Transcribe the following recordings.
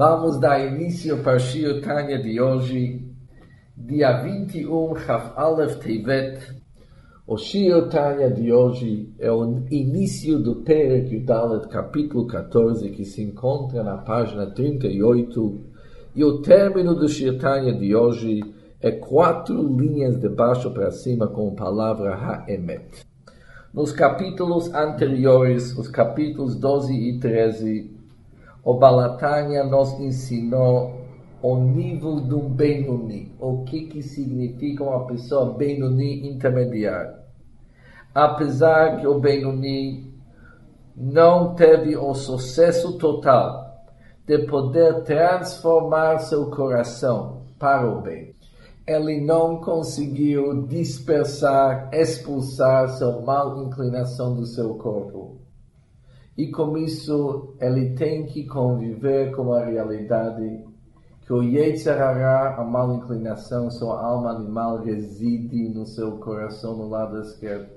Vamos dar início para o Tanya de hoje, dia 21, Chaf Aleph Tevet. O Shio Tanya de hoje é o início do Perek Yudalet, capítulo 14, que se encontra na página 38. E o término do Shio Tanya de hoje é quatro linhas de baixo para cima com a palavra Ha'emet. Nos capítulos anteriores, os capítulos 12 e 13, o Balatanya nos ensinou o nível do Benuni, o que, que significa uma pessoa Benuni intermediária. Apesar que o Benuni não teve o sucesso total de poder transformar seu coração para o bem, ele não conseguiu dispersar, expulsar sua mal inclinação do seu corpo e com isso ele tem que conviver com a realidade que o Yetzirah, a mal inclinação, sua alma animal reside no seu coração no lado esquerdo.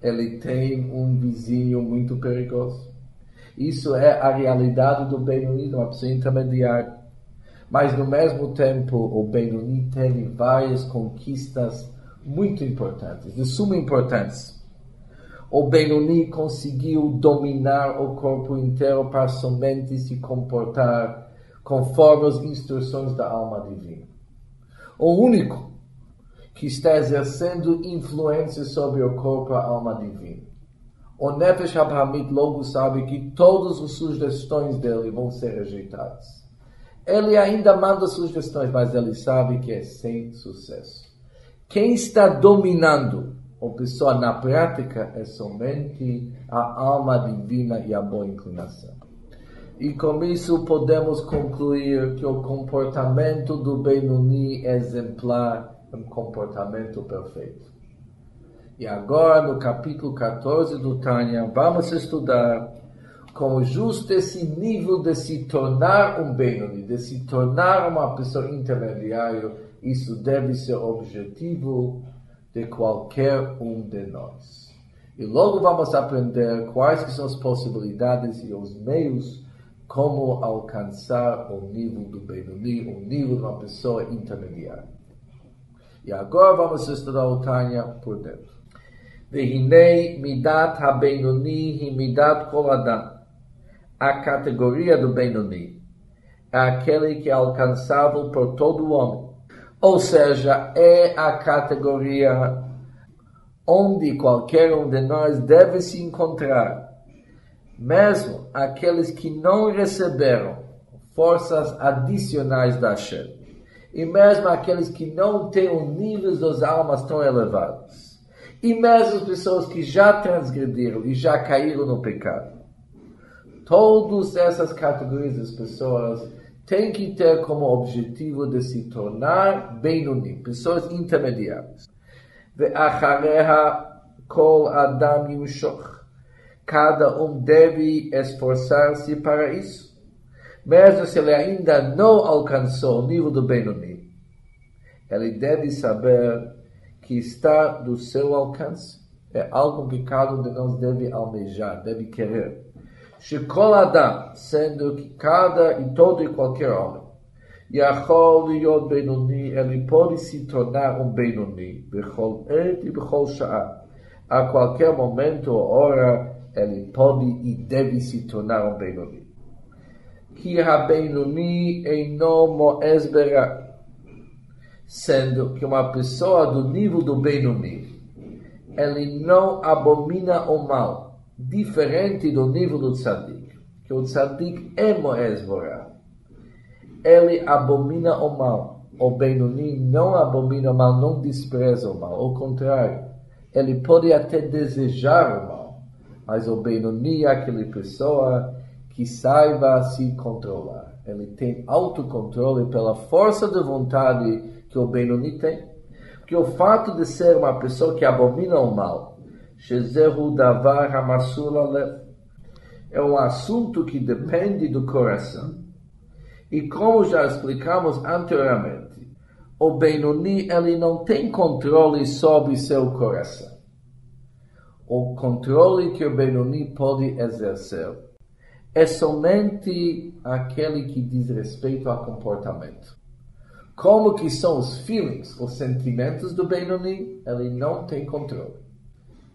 Ele tem um vizinho muito perigoso. Isso é a realidade do Benoni, uma pessoa intermediária. Mas no mesmo tempo, o Benoni teve várias conquistas muito importantes, de suma importância o Benoni conseguiu dominar o corpo inteiro para somente se comportar conforme as instruções da alma divina. O único que está exercendo influência sobre o corpo e a alma divina. O Nefesh Abrahamit logo sabe que todas as sugestões dele vão ser rejeitadas. Ele ainda manda sugestões, mas ele sabe que é sem sucesso. Quem está dominando ou pessoa na prática é somente a alma divina e a boa inclinação. E com isso podemos concluir que o comportamento do Benuni exemplar é um comportamento perfeito. E agora, no capítulo 14 do Tânia, vamos estudar como justo esse nível de se tornar um Benoni, de se tornar uma pessoa intermediária, isso deve ser objetivo de qualquer um de nós. E logo vamos aprender quais são as possibilidades e os meios como alcançar o nível do Benoni, o nível de uma pessoa intermediária. E agora vamos estudar o Tânia por dentro. Vehinei midat ha-Benoni hi midat adam. A categoria do Benoni é aquele que é alcançável por todo homem ou seja, é a categoria onde qualquer um de nós deve se encontrar, mesmo aqueles que não receberam forças adicionais da Hashem, e mesmo aqueles que não têm o nível das almas tão elevados, e mesmo as pessoas que já transgrediram e já caíram no pecado. Todas essas categorias de pessoas tem que ter como objetivo de se tornar Beinonim, pessoas intermediárias. Ve'achareha kol adam yushoch. Cada um deve esforçar-se para isso. Mesmo se ele ainda não alcançou o nível do Beinonim, ele deve saber que está do seu alcance. É algo que cada um de nós deve almejar, deve querer. Shekol Adam, sendo que cada e todo e qualquer homem, Yachol Yod Benoni, ele pode se tornar um Benoni, Bechol Et e Bechol Sha'ah. A qualquer momento ou hora, ele pode e deve se tornar um Benoni. Ki ha-Benoni eino mo'ez Sendo que uma pessoa do nível do Benoni, ele não abomina o mal diferente do nível do tzadik, que o tzadik é Moez Ele abomina o mal. O Benoni não abomina o mal, não despreza o mal. Ao contrário, ele pode até desejar o mal. Mas o Benoni é aquela pessoa que saiba se controlar. Ele tem autocontrole pela força de vontade que o Benoni tem. Porque o fato de ser uma pessoa que abomina o mal, Davar É um assunto que depende do coração. E como já explicamos anteriormente, o Benoni ele não tem controle sobre seu coração. O controle que o Benoni pode exercer é somente aquele que diz respeito ao comportamento. Como que são os feelings, os sentimentos do Benoni, ele não tem controle.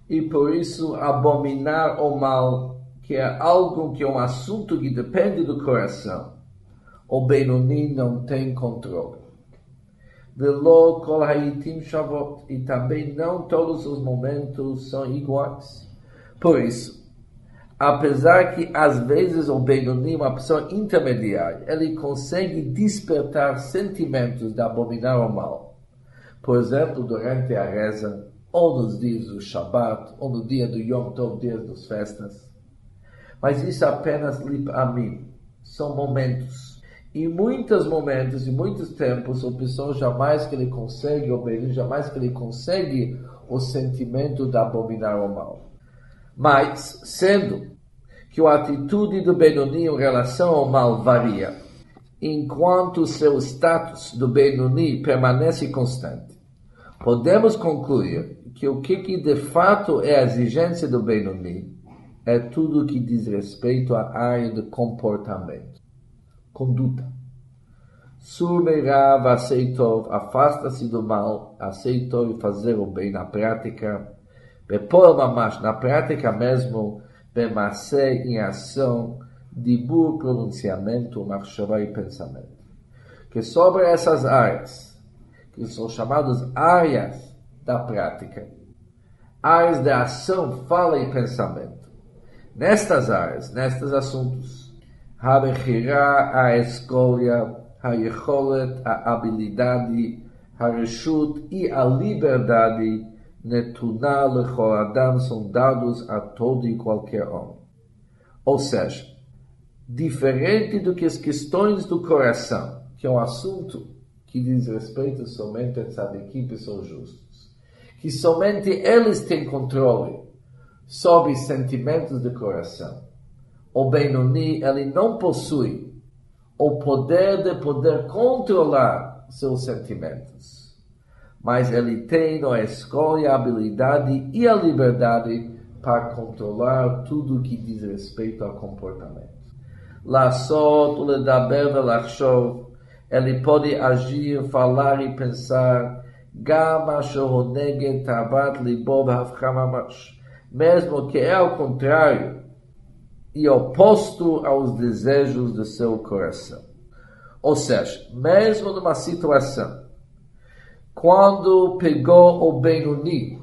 E por isso, abominar o mal, que é algo que é um assunto que depende do coração, o Benoni não tem controle. Velo kol haitim shavot. E também não todos os momentos são iguais. Por isso, apesar que às vezes o Benoni, uma pessoa intermediária, ele consegue despertar sentimentos de abominar o mal. Por exemplo, durante a reza, ou nos dias do Shabbat, ou no dia do Yom Tov, dias das festas. Mas isso é apenas lip amim. São momentos. Em muitos momentos, em muitos tempos, o pessoa jamais que ele consegue obedecer, jamais que ele consegue o sentimento de abominar o mal. Mas, sendo que a atitude do Benoni em relação ao mal varia, enquanto seu status do Benoni permanece constante, podemos concluir que o que, que de fato é a exigência do Benoni é tudo que diz respeito à área do comportamento, conduta. Surmeirav aceitou, afasta-se do mal, aceitou fazer o bem na prática, Bepol mamash, na prática mesmo, Bemacé em ação, Dibur, pronunciamento, Machshavá e pensamento. Que sobre essas áreas, que são chamadas áreas da prática, áreas de ação, fala e pensamento. Nestas áreas, nestes assuntos, Habechirá, a escolha, a a habilidade, a e a liberdade netuná lechoradam são dados a todo e qualquer homem. Ou seja, diferente do que as questões do coração, que é um assunto que diz respeito somente a tzadikim, pessoas justas, que somente eles têm controle sobre sentimentos do coração. O Benoni, ele não possui o poder de poder controlar seus sentimentos mas ele tem a escolha, a habilidade e a liberdade para controlar tudo que diz respeito ao comportamento. Lassot, ledaber velachshov, ele pode agir, falar e pensar, gama shoroneged tavat libob hafkamamash, mesmo que é ao contrário e oposto aos desejos do seu coração. Ou seja, mesmo numa situação quando pegou o Benoni,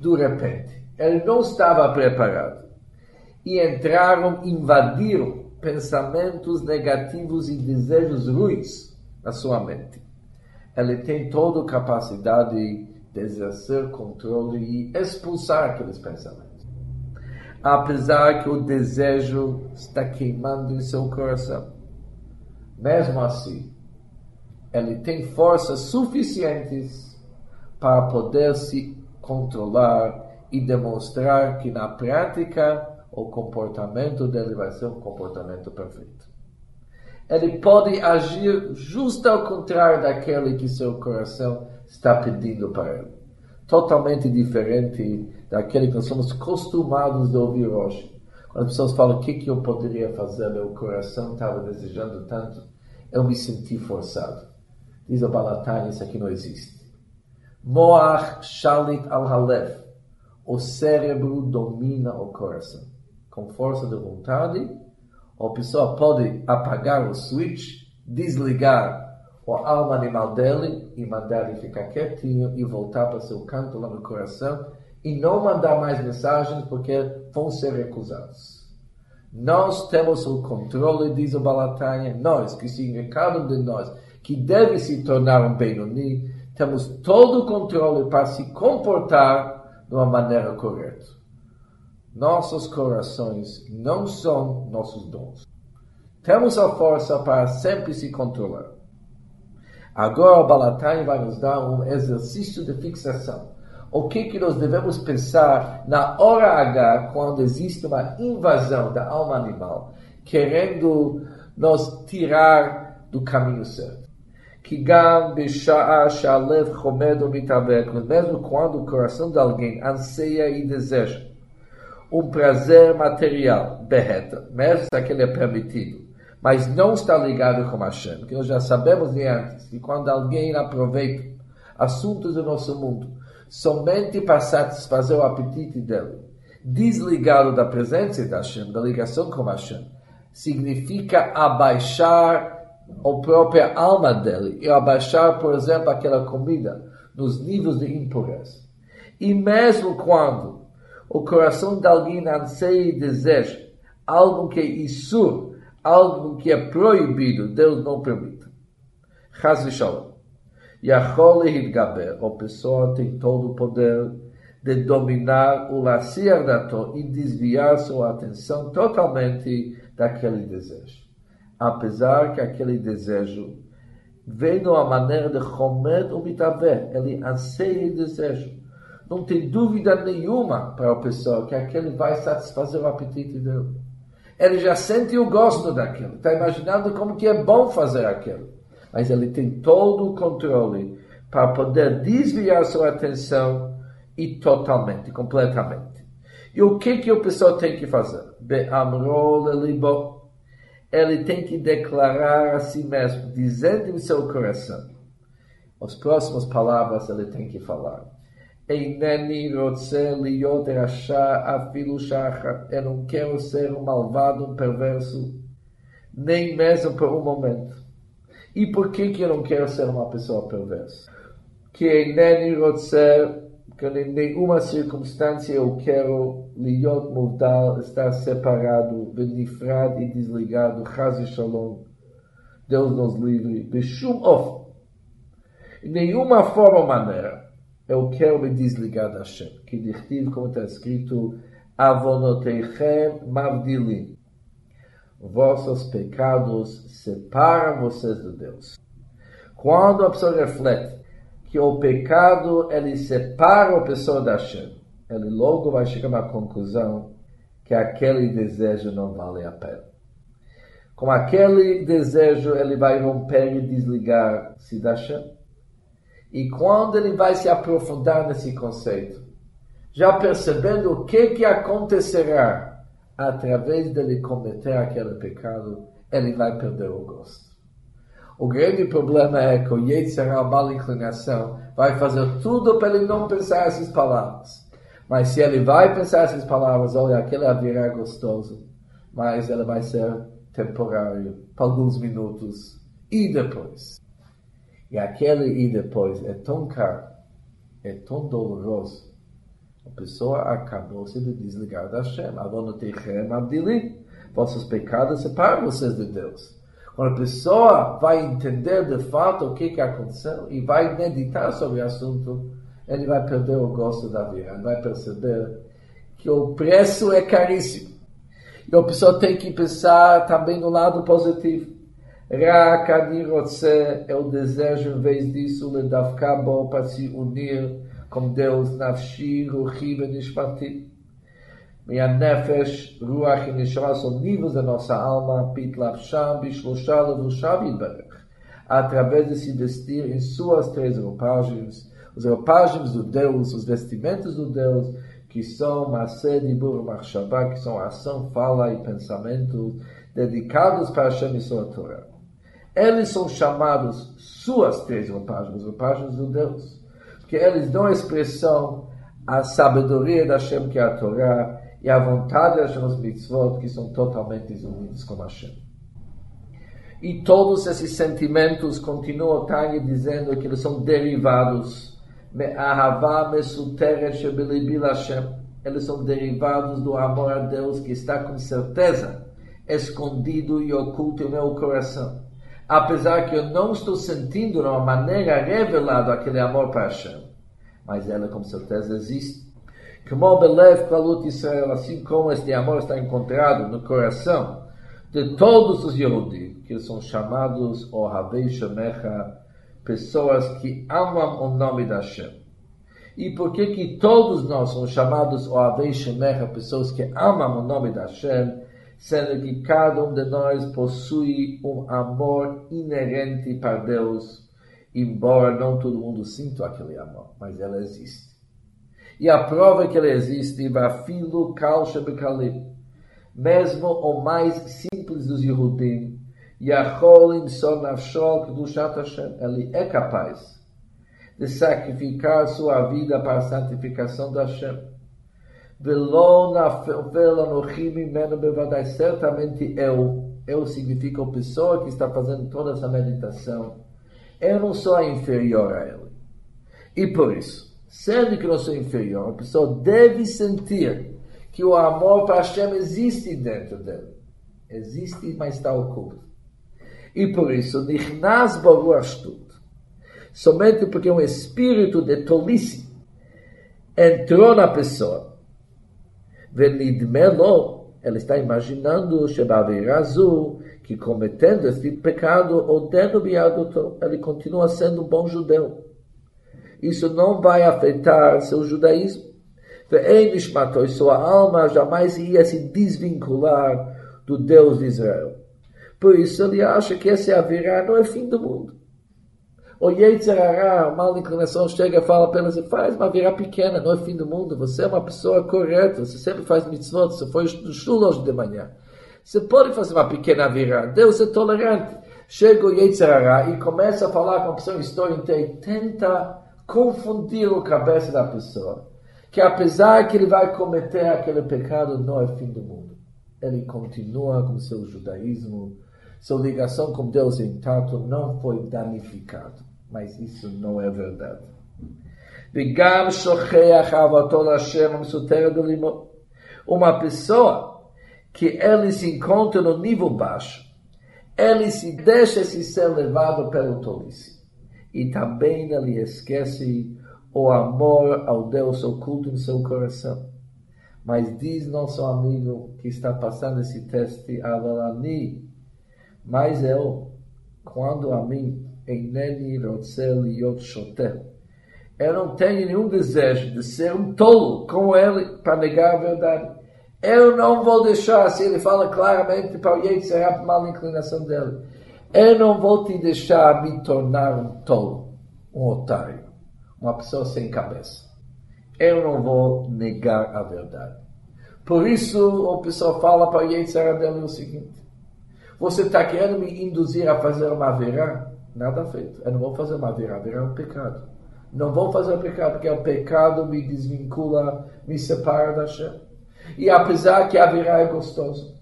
de repente, ele não estava preparado. E entraram, invadiram pensamentos negativos e desejos ruins na sua mente. Ele tem toda a capacidade de exercer controle e expulsar aqueles pensamentos. Apesar que o desejo está queimando em seu coração. Mesmo assim, ele tem forças suficientes para poder se controlar e demonstrar que na prática o comportamento dele vai ser um comportamento perfeito. Ele pode agir justo ao contrário daquele que seu coração está pedindo para ele. Totalmente diferente daquele que nós somos acostumados de ouvir hoje. Quando as pessoas falam o que, que eu poderia fazer, meu coração estava desejando tanto, eu me senti forçado. Diz o Balatai, isso aqui não existe. Moach shalit al halev. O cérebro domina o coração. Com força de vontade, a pessoa pode apagar o switch, desligar a alma animal dele e mandar ele ficar quietinho e voltar para seu canto lá no coração e não mandar mais mensagens porque vão ser recusados. Nós temos o controle, diz o Balatai, nós, que significa cada um de nós, que deve se tornar um Benoni, temos todo o controle para se comportar de uma maneira correta. Nossos corações não são nossos dons. Temos a força para sempre se controlar. Agora o Balatai vai nos dar um exercício de fixação. O que, que nós devemos pensar na hora H, quando existe uma invasão da alma animal, querendo nos tirar do caminho certo que gam mesmo quando o coração de alguém anseia e deseja um prazer material, berreta, mesmo se aquele é permitido, mas não está ligado com Hashem, que nós já sabemos de antes, que quando alguém aproveita assuntos do nosso mundo somente para satisfazer o apetite dele, desligado da presença de Hashem, da ligação com Hashem, significa abaixar a própria alma dele e abaixar, por exemplo, aquela comida nos níveis de impureza. E mesmo quando o coração de alguém anseia e deseja algo que é isur, algo que é proibido, Deus não permite. Chaz v'shalom. Yachol Hitgaber, a pessoa tem todo o poder de dominar o laciar da e desviar sua atenção totalmente daquele desejo. Apesar que aquele desejo vem de uma maneira de Chomed ou Mitavé, ele anseia e deseja. Não tem dúvida nenhuma para a pessoa que aquele vai satisfazer o apetite dele. Ele já sente o gosto daquilo, está imaginando como que é bom fazer aquilo mas ele tem todo o controle para poder desviar sua atenção e totalmente, completamente. E o que que o pessoa tem que fazer? Ele tem que declarar a si mesmo, dizendo em seu coração. As próximas palavras ele tem que falar. Eu não quero ser um malvado, um perverso, nem mesmo por um momento. E por que, que eu não quero ser uma pessoa perversa? Que Eneni Rotzer, que em nenhuma circunstância eu quero liot mudal, estar separado, benifrado e desligado, Chaz Shalom. Deus nos livre. Beshum of. Em nenhuma forma ou maneira eu quero me desligar da Hashem. Que dirtiv, como está escrito, avonoteichem mavdilim vossos pecados separam vocês de Deus. Quando a pessoa reflete que o pecado ele separa a pessoa da Hashem, ele logo vai chegar uma conclusão que aquele desejo não vale a pena. Com aquele desejo ele vai romper e desligar-se da Hashem. E quando ele vai se aprofundar nesse conceito, já percebendo o que que acontecerá através dele cometer aquele pecado, ele vai perder o gosto. O grande problema é que o Yetzirah, a mal inclinação, vai fazer tudo para ele não pensar essas palavras. Mas se ele vai pensar essas palavras, olha, aquele haverá gostoso, mas ele vai ser temporário, por alguns minutos, e depois. E aquele e depois é tão caro, é tão doloroso, a pessoa acabou se de desligar da Hashem. Vossos pecados separam vocês de Deus. Quando a pessoa vai entender de fato o que, que aconteceu e vai meditar sobre o assunto, ele vai perder o gosto da vida. Ele vai perceber que o preço é caríssimo. E a pessoa tem que pensar também no lado positivo. Rakani é o desejo, em vez disso, le davkabo para se unir com Deus, Nafshi, Ruhi, Benishmati. Minha Nefesh, Ruach e Neshama são níveis da nossa alma, Pitlav Sham, Bishlosha, Levushav e através de se vestir em suas três roupagens, os roupagens do Deus, os vestimentos do Deus, que são Mased, Ibur, Machshavah, que são ação, fala e pensamento, dedicados para Hashem e sua Torah. Eles são chamados suas três roupagens, roupagens do Deus. Que eles dão expressão à sabedoria da Hashem, que é a Torá, e à vontade da Hashem, mitzvot, que são totalmente unidos com Hashem. E todos esses sentimentos, continuam Tanya dizendo que eles são derivados. Eles são derivados do amor a Deus que está com certeza escondido e oculto em meu coração apesar que eu não estou sentindo de uma maneira revelada aquele amor para Hashem, mas ela com certeza existe. Como Belev Klalut Israel, assim como este amor está encontrado no coração de todos os Yehudim, que são chamados Ohavei Shemecha, pessoas que amam o nome da Hashem. E por que que todos nós somos chamados Ohavei Shemecha, pessoas que amam o nome da Hashem? Sendo que cada um de nós possui um amor inerente para Deus, embora não todo mundo sinta aquele amor, mas ela existe. E a prova que ele existe, Vafilo Kalsha Bekalim, mesmo o mais simples dos Yehudim, Yacholim Sonavshol Kedushat Hashem, ele é capaz de sacrificar sua vida para a santificação da Hashem. Certamente eu, eu significa a pessoa que está fazendo toda essa meditação. Eu não sou inferior a ele. E por isso, sendo que não sou inferior, a pessoa deve sentir que o amor para Hashem existe dentro dele. Existe, mas está oculto. E por isso, Nichnas Baruch somente porque um espírito de tolice entrou na pessoa. Venidmelo, ela está imaginando azul que cometendo este pecado, o deno ele continua sendo um bom judeu. Isso não vai afetar seu judaísmo. E sua alma jamais ia se desvincular do Deus de Israel. Por isso ele acha que esse haverá não é fim do mundo. O Yetzirará, a mal inclinação, chega e fala para ela, faz uma virá pequena, não é fim do mundo, você é uma pessoa correta, você sempre faz mitzvot, você foi do shul hoje de manhã. Você pode fazer uma pequena virá, Deus é tolerante. Chega o Yetzirará e começa a falar com a pessoa em história inteira e tenta confundir a cabeça da pessoa. Que apesar que ele vai cometer aquele pecado, não é fim do mundo. Ele continua com seu judaísmo, sua ligação com Deus em tanto não foi danificado mas isso não é verdade. Uma pessoa que ele se encontra no nível baixo, ele se deixa se ser levado pelo tolice. E também ele esquece o amor ao Deus oculto em seu coração. Mas diz nosso amigo que está passando esse teste, Avalani, mas eu, quando a mim Eineni Rotzel Liot Shoter. Eu não tenho nenhum desejo de ser um tolo como ele para negar a verdade. Eu não vou deixar, se ele fala claramente para o Yetzirah, mal inclinação dele. Eu não vou te deixar me tornar um tolo, um otário, uma pessoa sem cabeça. Eu não vou negar a verdade. Por isso, o pessoal fala para o Yetzirah dele o seguinte: Você está querendo me induzir a fazer uma verá? Nada feito. Eu não vou fazer uma virá, virá é um pecado. Não vou fazer o pecado, porque o pecado me desvincula, me separa da Hashem. E apesar que a virá é gostoso,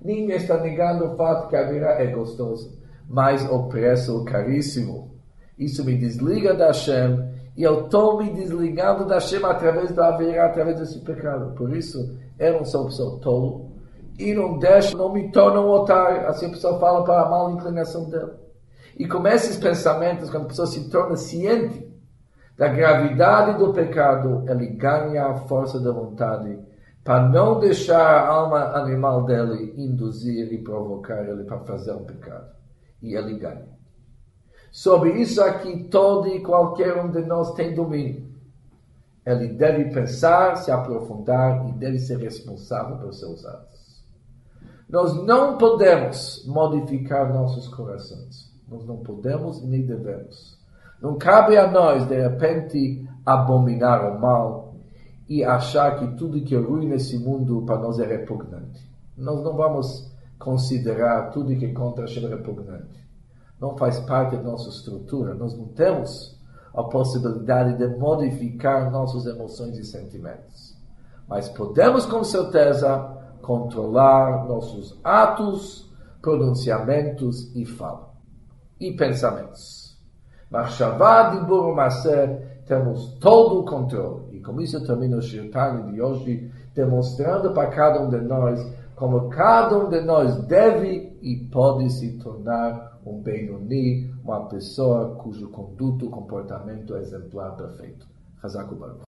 ninguém está negando o fato que a virá é gostoso, mas o preço caríssimo. Isso me desliga da Hashem e eu estou me desligando da Hashem através da virá, através desse pecado. Por isso, eu não sou pessoa tolo e não deixo, não me torno um otário. Assim a pessoa fala para a mal inclinação dela. E com esses pensamentos, quando a pessoa se torna ciente da gravidade do pecado, ele ganha a força da vontade para não deixar a alma animal dele induzir e provocar ele para fazer um pecado. E ele ganha. Sobre isso aqui, todo e qualquer um de nós tem domínio. Ele deve pensar, se aprofundar e deve ser responsável pelos seus atos. Nós não podemos modificar nossos corações. Nós não podemos nem devemos. Não cabe a nós, de repente, abominar o mal e achar que tudo que é ruim nesse mundo para nós é repugnante. Nós não vamos considerar tudo que é contra repugnante. Não faz parte da nossa estrutura. Nós não temos a possibilidade de modificar nossas emoções e sentimentos. Mas podemos, com certeza, controlar nossos atos, pronunciamentos e falas e pensamentos. Machshavá, Dibur, Maser, temos todo o controle. E com isso eu termino o Shirtani de hoje, demonstrando para cada um de nós como cada um de nós deve e pode se tornar um Benoni, uma pessoa cujo conduto, comportamento é exemplar perfeito. Hazaku Baruch.